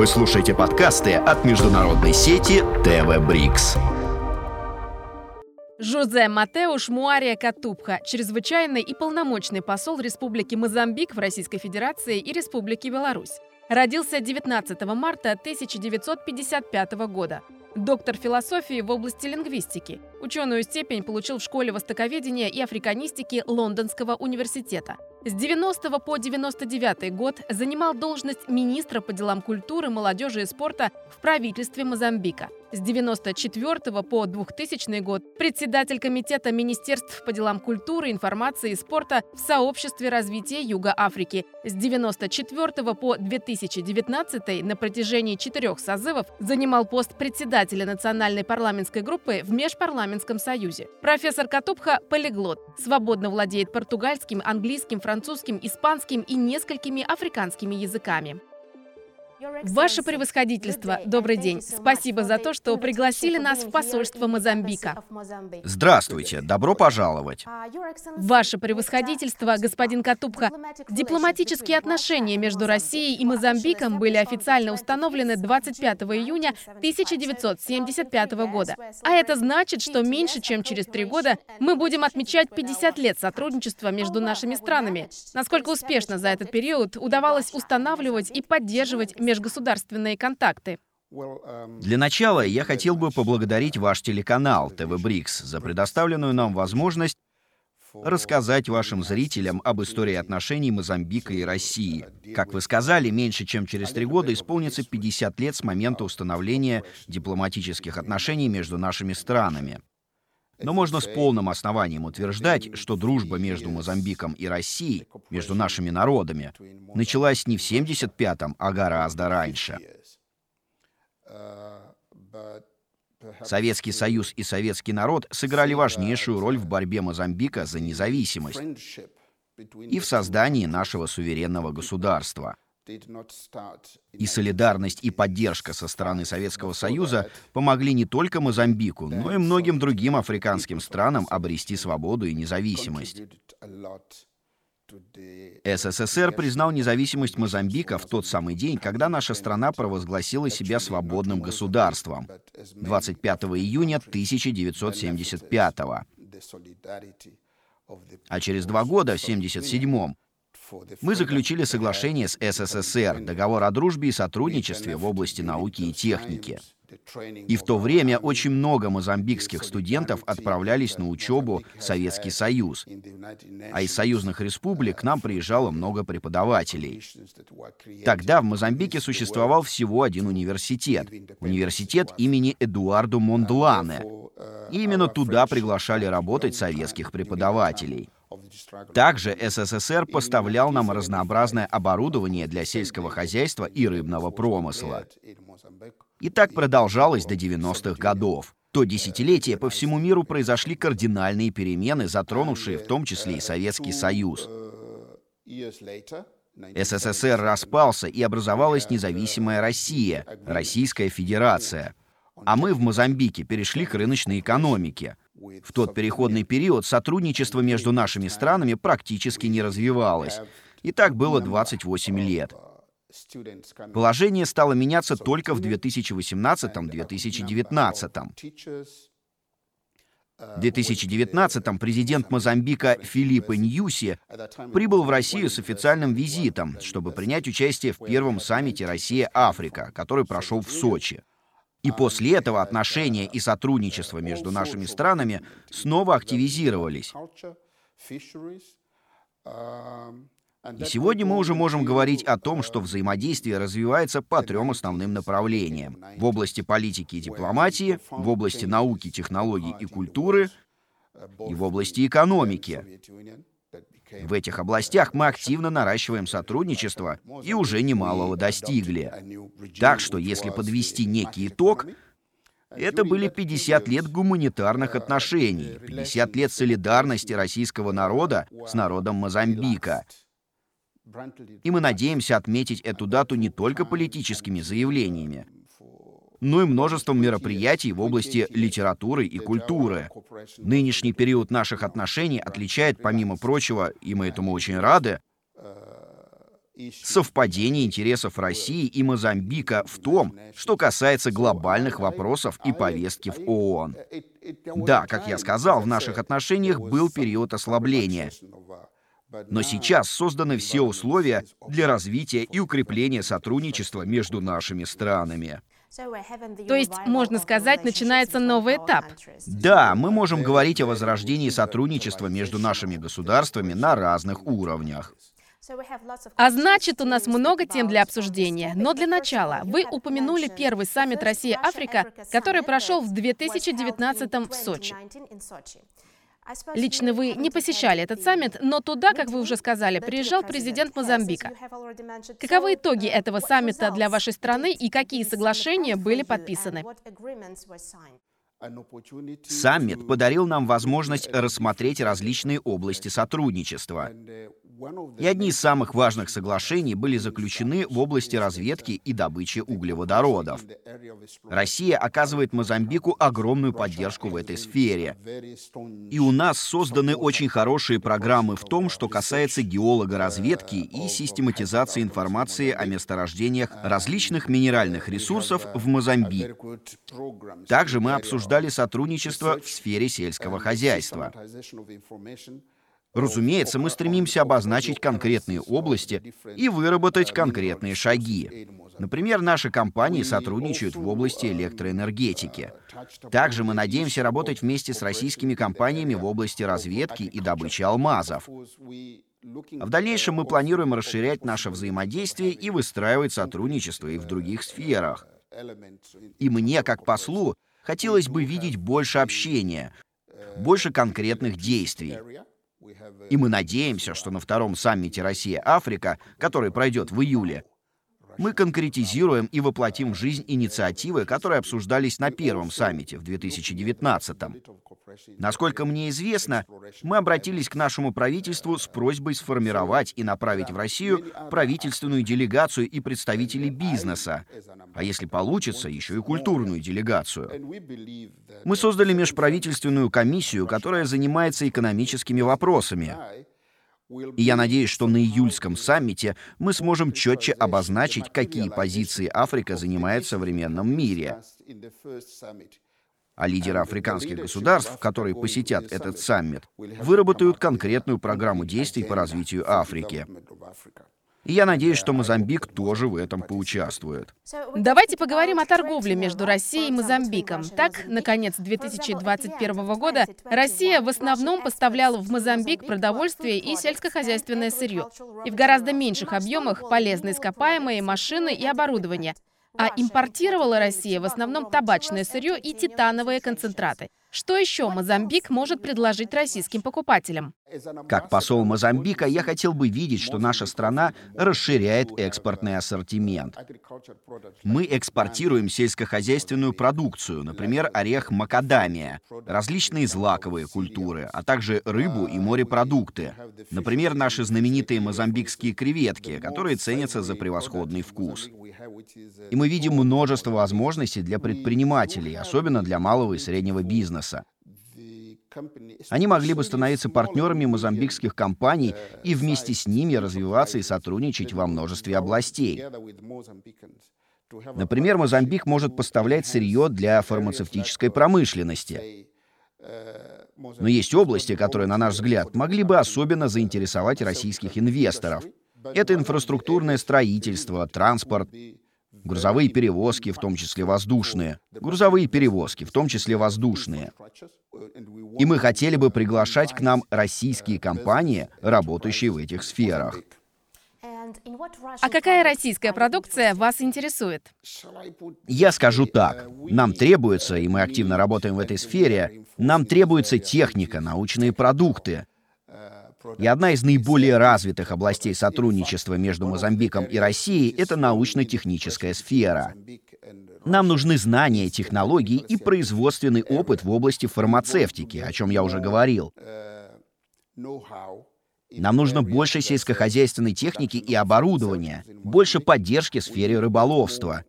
Вы слушаете подкасты от международной сети ТВ Брикс. Жозе Матеуш Муария Катупха, чрезвычайный и полномочный посол Республики Мозамбик в Российской Федерации и Республике Беларусь. Родился 19 марта 1955 года. Доктор философии в области лингвистики. Ученую степень получил в школе востоковедения и африканистики Лондонского университета. С 90 по 99 год занимал должность министра по делам культуры, молодежи и спорта в правительстве Мозамбика. С 94 по 2000 год председатель комитета министерств по делам культуры, информации и спорта в сообществе развития Юга Африки. С 94 по 2019 на протяжении четырех созывов занимал пост председателя национальной парламентской группы в Межпарламентском союзе. Профессор Катупха – полиглот, свободно владеет португальским, английским, французским, испанским и несколькими африканскими языками. Ваше превосходительство, добрый день. Спасибо за то, что пригласили нас в посольство Мозамбика. Здравствуйте, добро пожаловать. Ваше превосходительство, господин Катупха, дипломатические отношения между Россией и Мозамбиком были официально установлены 25 июня 1975 года. А это значит, что меньше чем через три года мы будем отмечать 50 лет сотрудничества между нашими странами. Насколько успешно за этот период удавалось устанавливать и поддерживать межгосударственные контакты? Для начала я хотел бы поблагодарить ваш телеканал ТВ Брикс за предоставленную нам возможность рассказать вашим зрителям об истории отношений Мозамбика и России. Как вы сказали, меньше чем через три года исполнится 50 лет с момента установления дипломатических отношений между нашими странами. Но можно с полным основанием утверждать, что дружба между Мозамбиком и Россией, между нашими народами, началась не в 75-м, а гораздо раньше. Советский Союз и советский народ сыграли важнейшую роль в борьбе Мозамбика за независимость и в создании нашего суверенного государства — и солидарность и поддержка со стороны Советского Союза помогли не только Мозамбику, но и многим другим африканским странам обрести свободу и независимость. СССР признал независимость Мозамбика в тот самый день, когда наша страна провозгласила себя свободным государством 25 июня 1975 А через два года, в 1977 мы заключили соглашение с СССР, договор о дружбе и сотрудничестве в области науки и техники. И в то время очень много мозамбикских студентов отправлялись на учебу в Советский Союз. А из союзных республик к нам приезжало много преподавателей. Тогда в Мозамбике существовал всего один университет. Университет имени Эдуардо Мондлане. И именно туда приглашали работать советских преподавателей. Также СССР поставлял нам разнообразное оборудование для сельского хозяйства и рыбного промысла. И так продолжалось до 90-х годов. То десятилетие по всему миру произошли кардинальные перемены, затронувшие в том числе и Советский Союз. СССР распался, и образовалась независимая Россия, Российская Федерация. А мы в Мозамбике перешли к рыночной экономике. В тот переходный период сотрудничество между нашими странами практически не развивалось. И так было 28 лет. Положение стало меняться только в 2018-2019. В 2019 президент Мозамбика Филиппо Ньюси прибыл в Россию с официальным визитом, чтобы принять участие в первом саммите Россия-Африка, который прошел в Сочи. И после этого отношения и сотрудничество между нашими странами снова активизировались. И сегодня мы уже можем говорить о том, что взаимодействие развивается по трем основным направлениям. В области политики и дипломатии, в области науки, технологий и культуры и в области экономики. В этих областях мы активно наращиваем сотрудничество и уже немалого достигли. Так что, если подвести некий итог, это были 50 лет гуманитарных отношений, 50 лет солидарности российского народа с народом Мозамбика. И мы надеемся отметить эту дату не только политическими заявлениями, но и множеством мероприятий в области литературы и культуры. Нынешний период наших отношений отличает, помимо прочего, и мы этому очень рады, совпадение интересов России и Мозамбика в том, что касается глобальных вопросов и повестки в ООН. Да, как я сказал, в наших отношениях был период ослабления. Но сейчас созданы все условия для развития и укрепления сотрудничества между нашими странами. То есть, можно сказать, начинается новый этап. Да, мы можем говорить о возрождении сотрудничества между нашими государствами на разных уровнях. А значит, у нас много тем для обсуждения. Но для начала, вы упомянули первый саммит Россия-Африка, который прошел в 2019 в Сочи. Лично вы не посещали этот саммит, но туда, как вы уже сказали, приезжал президент Мозамбика. Каковы итоги этого саммита для вашей страны и какие соглашения были подписаны? Саммит подарил нам возможность рассмотреть различные области сотрудничества. И одни из самых важных соглашений были заключены в области разведки и добычи углеводородов. Россия оказывает Мозамбику огромную поддержку в этой сфере. И у нас созданы очень хорошие программы в том, что касается геологоразведки и систематизации информации о месторождениях различных минеральных ресурсов в Мозамбике. Также мы обсуждали сотрудничество в сфере сельского хозяйства. Разумеется, мы стремимся обозначить конкретные области и выработать конкретные шаги. Например, наши компании сотрудничают в области электроэнергетики. Также мы надеемся работать вместе с российскими компаниями в области разведки и добычи алмазов. В дальнейшем мы планируем расширять наше взаимодействие и выстраивать сотрудничество и в других сферах. И мне, как послу, хотелось бы видеть больше общения, больше конкретных действий. И мы надеемся, что на втором саммите Россия-Африка, который пройдет в июле, мы конкретизируем и воплотим в жизнь инициативы, которые обсуждались на первом саммите в 2019 -м. Насколько мне известно, мы обратились к нашему правительству с просьбой сформировать и направить в Россию правительственную делегацию и представителей бизнеса, а если получится, еще и культурную делегацию. Мы создали межправительственную комиссию, которая занимается экономическими вопросами. И я надеюсь, что на июльском саммите мы сможем четче обозначить, какие позиции Африка занимает в современном мире. А лидеры африканских государств, которые посетят этот саммит, выработают конкретную программу действий по развитию Африки. И я надеюсь, что Мозамбик тоже в этом поучаствует. Давайте поговорим о торговле между Россией и Мозамбиком. Так, наконец 2021 года Россия в основном поставляла в Мозамбик продовольствие и сельскохозяйственное сырье. И в гораздо меньших объемах полезные ископаемые, машины и оборудование. А импортировала Россия в основном табачное сырье и титановые концентраты. Что еще Мозамбик может предложить российским покупателям? Как посол Мозамбика, я хотел бы видеть, что наша страна расширяет экспортный ассортимент. Мы экспортируем сельскохозяйственную продукцию, например, орех макадамия, различные злаковые культуры, а также рыбу и морепродукты. Например, наши знаменитые мозамбикские креветки, которые ценятся за превосходный вкус. И мы видим множество возможностей для предпринимателей, особенно для малого и среднего бизнеса. Они могли бы становиться партнерами мозамбикских компаний и вместе с ними развиваться и сотрудничать во множестве областей. Например, Мозамбик может поставлять сырье для фармацевтической промышленности. Но есть области, которые, на наш взгляд, могли бы особенно заинтересовать российских инвесторов. Это инфраструктурное строительство, транспорт, грузовые перевозки, в том числе воздушные. Грузовые перевозки, в том числе воздушные. И мы хотели бы приглашать к нам российские компании, работающие в этих сферах. А какая российская продукция вас интересует? Я скажу так. Нам требуется, и мы активно работаем в этой сфере, нам требуется техника, научные продукты. И одна из наиболее развитых областей сотрудничества между Мозамбиком и Россией — это научно-техническая сфера. Нам нужны знания, технологии и производственный опыт в области фармацевтики, о чем я уже говорил. Нам нужно больше сельскохозяйственной техники и оборудования, больше поддержки в сфере рыболовства.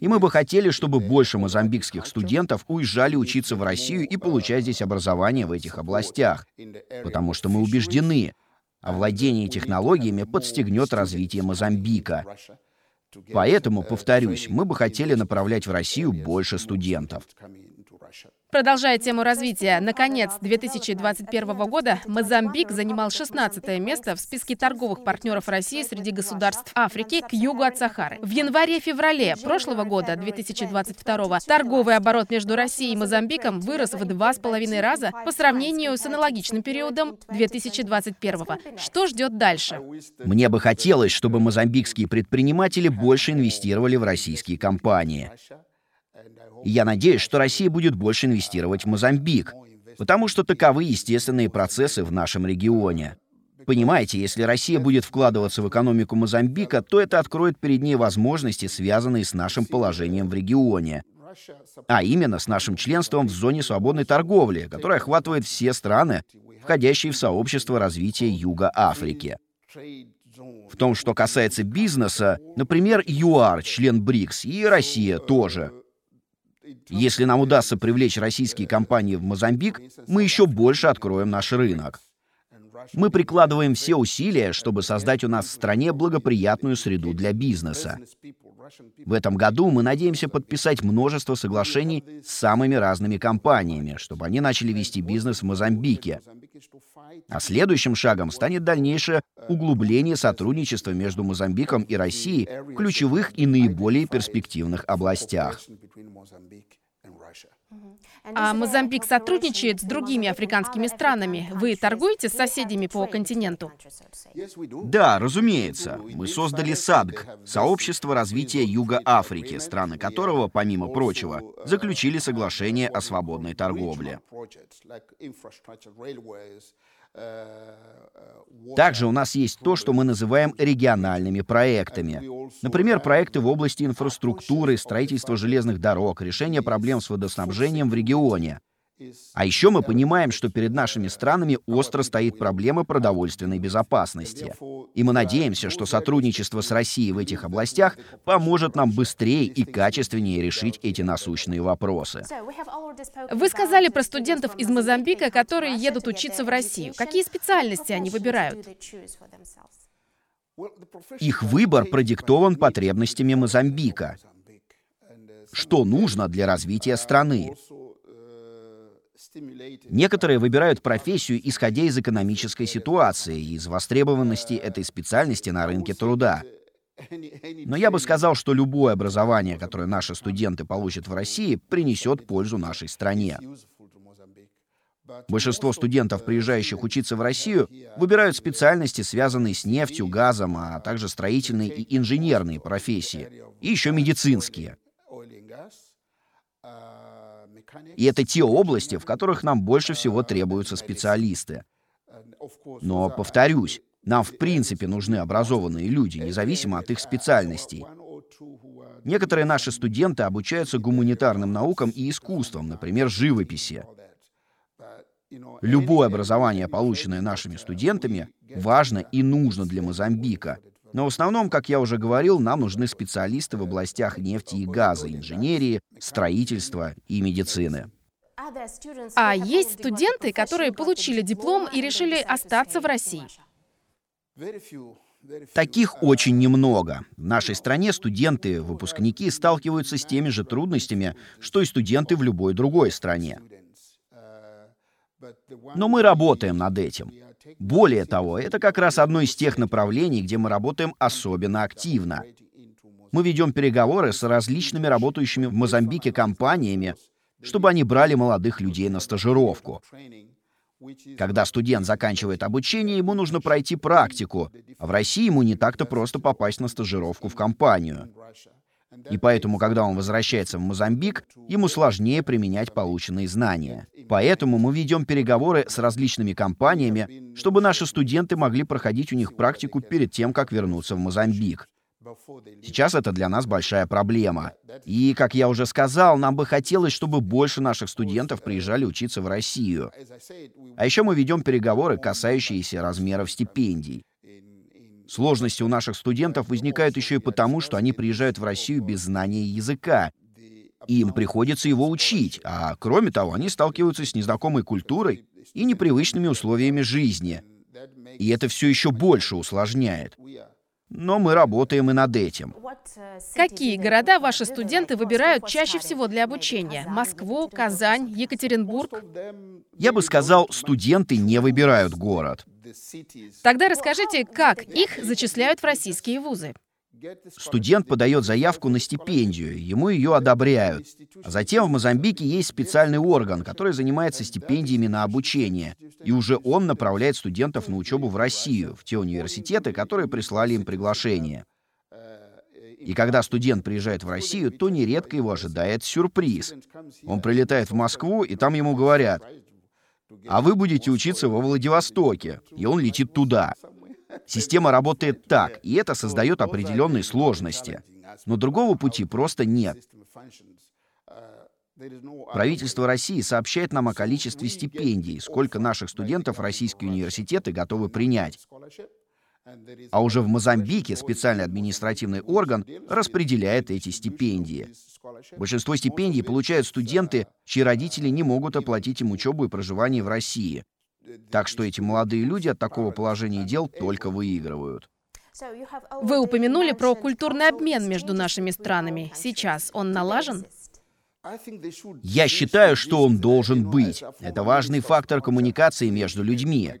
И мы бы хотели, чтобы больше мозамбикских студентов уезжали учиться в Россию и получать здесь образование в этих областях. Потому что мы убеждены, а владение технологиями подстегнет развитие Мозамбика. Поэтому, повторюсь, мы бы хотели направлять в Россию больше студентов. Продолжая тему развития, наконец, 2021 года Мозамбик занимал 16 место в списке торговых партнеров России среди государств Африки к югу от Сахары. В январе-феврале прошлого года, 2022, торговый оборот между Россией и Мозамбиком вырос в два с половиной раза по сравнению с аналогичным периодом 2021. Что ждет дальше? Мне бы хотелось, чтобы мозамбикские предприниматели больше инвестировали в российские компании. Я надеюсь, что Россия будет больше инвестировать в Мозамбик, потому что таковы естественные процессы в нашем регионе. Понимаете, если Россия будет вкладываться в экономику Мозамбика, то это откроет перед ней возможности, связанные с нашим положением в регионе. А именно с нашим членством в зоне свободной торговли, которая охватывает все страны, входящие в сообщество развития Юга Африки. В том, что касается бизнеса, например, ЮАР, член БРИКС, и Россия тоже — если нам удастся привлечь российские компании в Мозамбик, мы еще больше откроем наш рынок. Мы прикладываем все усилия, чтобы создать у нас в стране благоприятную среду для бизнеса. В этом году мы надеемся подписать множество соглашений с самыми разными компаниями, чтобы они начали вести бизнес в Мозамбике. А следующим шагом станет дальнейшее углубление сотрудничества между Мозамбиком и Россией в ключевых и наиболее перспективных областях. А Мозамбик сотрудничает с другими африканскими странами. Вы торгуете с соседями по континенту? Да, разумеется. Мы создали САДК — Сообщество развития Юга Африки, страны которого, помимо прочего, заключили соглашение о свободной торговле. Также у нас есть то, что мы называем региональными проектами. Например, проекты в области инфраструктуры, строительства железных дорог, решения проблем с водоснабжением в регионе. А еще мы понимаем, что перед нашими странами остро стоит проблема продовольственной безопасности. И мы надеемся, что сотрудничество с Россией в этих областях поможет нам быстрее и качественнее решить эти насущные вопросы. Вы сказали про студентов из Мозамбика, которые едут учиться в Россию. Какие специальности они выбирают? Их выбор продиктован потребностями Мозамбика. Что нужно для развития страны? Некоторые выбирают профессию, исходя из экономической ситуации и из востребованности этой специальности на рынке труда. Но я бы сказал, что любое образование, которое наши студенты получат в России, принесет пользу нашей стране. Большинство студентов, приезжающих учиться в Россию, выбирают специальности, связанные с нефтью, газом, а также строительные и инженерные профессии, и еще медицинские. И это те области, в которых нам больше всего требуются специалисты. Но, повторюсь, нам в принципе нужны образованные люди, независимо от их специальностей. Некоторые наши студенты обучаются гуманитарным наукам и искусствам, например, живописи. Любое образование, полученное нашими студентами, важно и нужно для Мозамбика. Но в основном, как я уже говорил, нам нужны специалисты в областях нефти и газа, инженерии, строительства и медицины. А есть студенты, которые получили диплом и решили остаться в России? Таких очень немного. В нашей стране студенты, выпускники сталкиваются с теми же трудностями, что и студенты в любой другой стране. Но мы работаем над этим. Более того, это как раз одно из тех направлений, где мы работаем особенно активно. Мы ведем переговоры с различными работающими в Мозамбике компаниями, чтобы они брали молодых людей на стажировку. Когда студент заканчивает обучение, ему нужно пройти практику, а в России ему не так-то просто попасть на стажировку в компанию. И поэтому, когда он возвращается в Мозамбик, ему сложнее применять полученные знания. Поэтому мы ведем переговоры с различными компаниями, чтобы наши студенты могли проходить у них практику перед тем, как вернуться в Мозамбик. Сейчас это для нас большая проблема. И, как я уже сказал, нам бы хотелось, чтобы больше наших студентов приезжали учиться в Россию. А еще мы ведем переговоры, касающиеся размеров стипендий. Сложности у наших студентов возникают еще и потому, что они приезжают в Россию без знания языка. Им приходится его учить, а кроме того, они сталкиваются с незнакомой культурой и непривычными условиями жизни. И это все еще больше усложняет. Но мы работаем и над этим. Какие города ваши студенты выбирают чаще всего для обучения? Москву, Казань, Екатеринбург? Я бы сказал, студенты не выбирают город. Тогда расскажите, как их зачисляют в российские вузы? Студент подает заявку на стипендию, ему ее одобряют. А затем в Мозамбике есть специальный орган, который занимается стипендиями на обучение. И уже он направляет студентов на учебу в Россию, в те университеты, которые прислали им приглашение. И когда студент приезжает в Россию, то нередко его ожидает сюрприз. Он прилетает в Москву, и там ему говорят, а вы будете учиться во Владивостоке, и он летит туда. Система работает так, и это создает определенные сложности. Но другого пути просто нет. Правительство России сообщает нам о количестве стипендий, сколько наших студентов российские университеты готовы принять. А уже в Мозамбике специальный административный орган распределяет эти стипендии. Большинство стипендий получают студенты, чьи родители не могут оплатить им учебу и проживание в России. Так что эти молодые люди от такого положения дел только выигрывают. Вы упомянули про культурный обмен между нашими странами. Сейчас он налажен? Я считаю, что он должен быть. Это важный фактор коммуникации между людьми.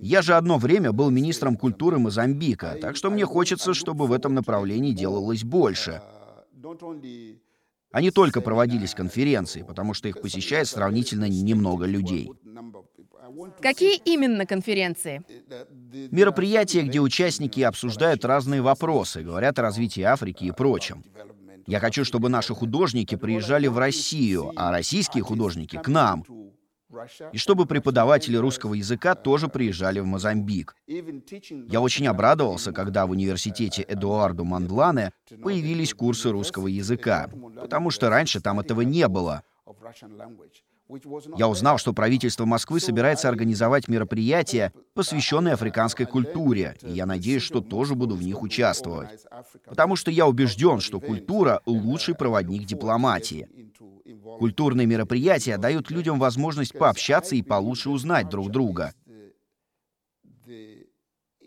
Я же одно время был министром культуры Мозамбика, так что мне хочется, чтобы в этом направлении делалось больше. А не только проводились конференции, потому что их посещает сравнительно немного людей. Какие именно конференции? Мероприятия, где участники обсуждают разные вопросы, говорят о развитии Африки и прочем. Я хочу, чтобы наши художники приезжали в Россию, а российские художники — к нам. И чтобы преподаватели русского языка тоже приезжали в Мозамбик. Я очень обрадовался, когда в университете Эдуарду Мандлане появились курсы русского языка, потому что раньше там этого не было. Я узнал, что правительство Москвы собирается организовать мероприятия, посвященные африканской культуре, и я надеюсь, что тоже буду в них участвовать. Потому что я убежден, что культура — лучший проводник дипломатии. Культурные мероприятия дают людям возможность пообщаться и получше узнать друг друга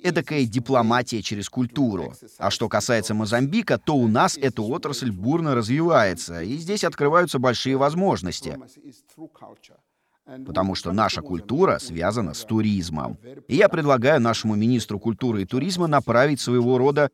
эдакая дипломатия через культуру. А что касается Мозамбика, то у нас эта отрасль бурно развивается, и здесь открываются большие возможности. Потому что наша культура связана с туризмом. И я предлагаю нашему министру культуры и туризма направить своего рода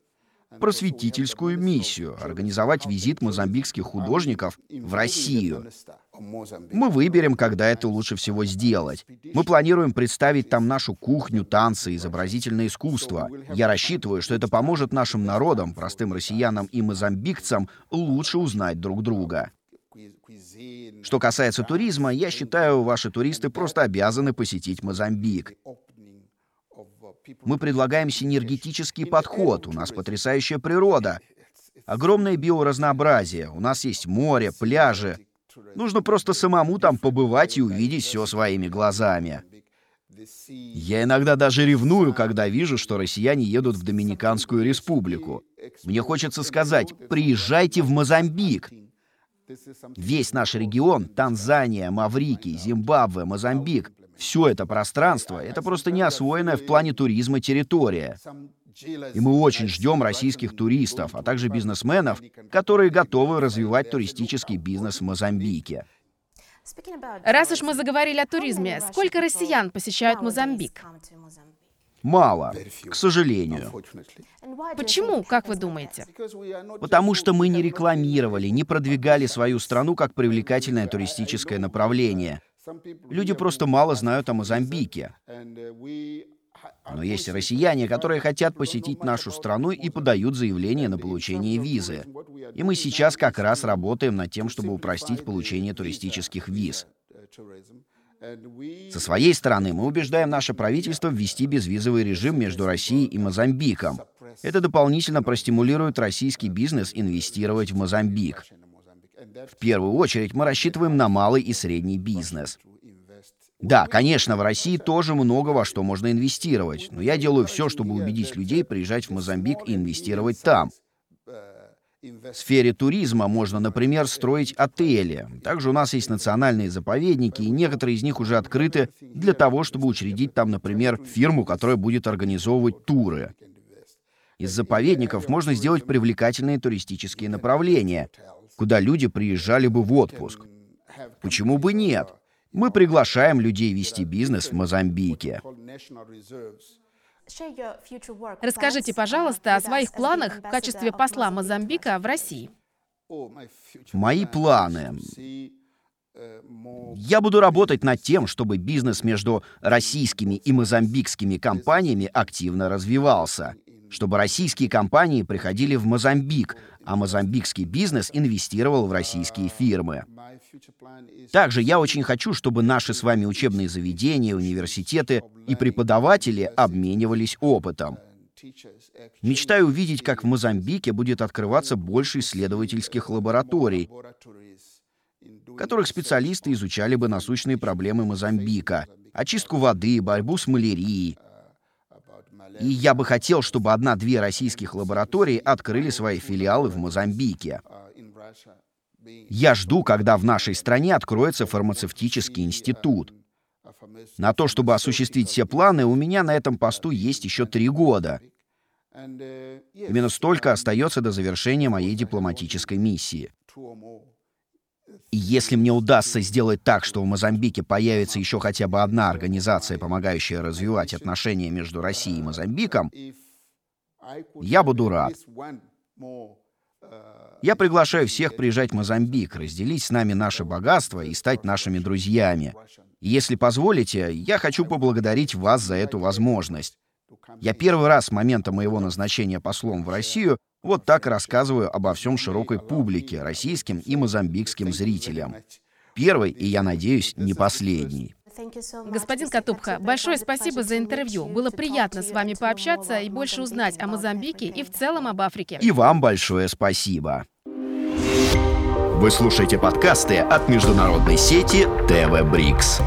просветительскую миссию — организовать визит мозамбикских художников в Россию. Мы выберем, когда это лучше всего сделать. Мы планируем представить там нашу кухню, танцы, изобразительное искусство. Я рассчитываю, что это поможет нашим народам, простым россиянам и мозамбикцам, лучше узнать друг друга. Что касается туризма, я считаю, ваши туристы просто обязаны посетить Мозамбик. Мы предлагаем синергетический подход. У нас потрясающая природа. Огромное биоразнообразие. У нас есть море, пляжи. Нужно просто самому там побывать и увидеть все своими глазами. Я иногда даже ревную, когда вижу, что россияне едут в Доминиканскую республику. Мне хочется сказать, приезжайте в Мозамбик. Весь наш регион, Танзания, Маврикий, Зимбабве, Мозамбик, все это пространство — это просто неосвоенная в плане туризма территория. И мы очень ждем российских туристов, а также бизнесменов, которые готовы развивать туристический бизнес в Мозамбике. Раз уж мы заговорили о туризме, сколько россиян посещают Мозамбик? Мало, к сожалению. Почему, как вы думаете? Потому что мы не рекламировали, не продвигали свою страну как привлекательное туристическое направление. Люди просто мало знают о Мозамбике. Но есть россияне, которые хотят посетить нашу страну и подают заявление на получение визы. И мы сейчас как раз работаем над тем, чтобы упростить получение туристических виз. Со своей стороны, мы убеждаем наше правительство ввести безвизовый режим между Россией и Мозамбиком. Это дополнительно простимулирует российский бизнес инвестировать в Мозамбик. В первую очередь мы рассчитываем на малый и средний бизнес. Да, конечно, в России тоже много во что можно инвестировать, но я делаю все, чтобы убедить людей приезжать в Мозамбик и инвестировать там. В сфере туризма можно, например, строить отели. Также у нас есть национальные заповедники, и некоторые из них уже открыты для того, чтобы учредить там, например, фирму, которая будет организовывать туры. Из заповедников можно сделать привлекательные туристические направления, куда люди приезжали бы в отпуск. Почему бы нет? Мы приглашаем людей вести бизнес в Мозамбике. Расскажите, пожалуйста, о своих планах в качестве посла Мозамбика в России. Мои планы. Я буду работать над тем, чтобы бизнес между российскими и мозамбикскими компаниями активно развивался чтобы российские компании приходили в Мозамбик, а мозамбикский бизнес инвестировал в российские фирмы. Также я очень хочу, чтобы наши с вами учебные заведения, университеты и преподаватели обменивались опытом. Мечтаю увидеть, как в Мозамбике будет открываться больше исследовательских лабораторий, в которых специалисты изучали бы насущные проблемы Мозамбика, очистку воды, борьбу с малярией, и я бы хотел, чтобы одна-две российских лаборатории открыли свои филиалы в Мозамбике. Я жду, когда в нашей стране откроется фармацевтический институт. На то, чтобы осуществить все планы, у меня на этом посту есть еще три года. Именно столько остается до завершения моей дипломатической миссии. И если мне удастся сделать так, что в Мозамбике появится еще хотя бы одна организация, помогающая развивать отношения между Россией и Мозамбиком, я буду рад. Я приглашаю всех приезжать в Мозамбик, разделить с нами наше богатство и стать нашими друзьями. Если позволите, я хочу поблагодарить вас за эту возможность. Я первый раз с момента моего назначения послом в Россию вот так рассказываю обо всем широкой публике, российским и мозамбикским зрителям. Первый, и я надеюсь, не последний. Господин Катубха, большое спасибо за интервью. Было приятно с вами пообщаться и больше узнать о Мозамбике и в целом об Африке. И вам большое спасибо. Вы слушаете подкасты от международной сети ТВ Брикс.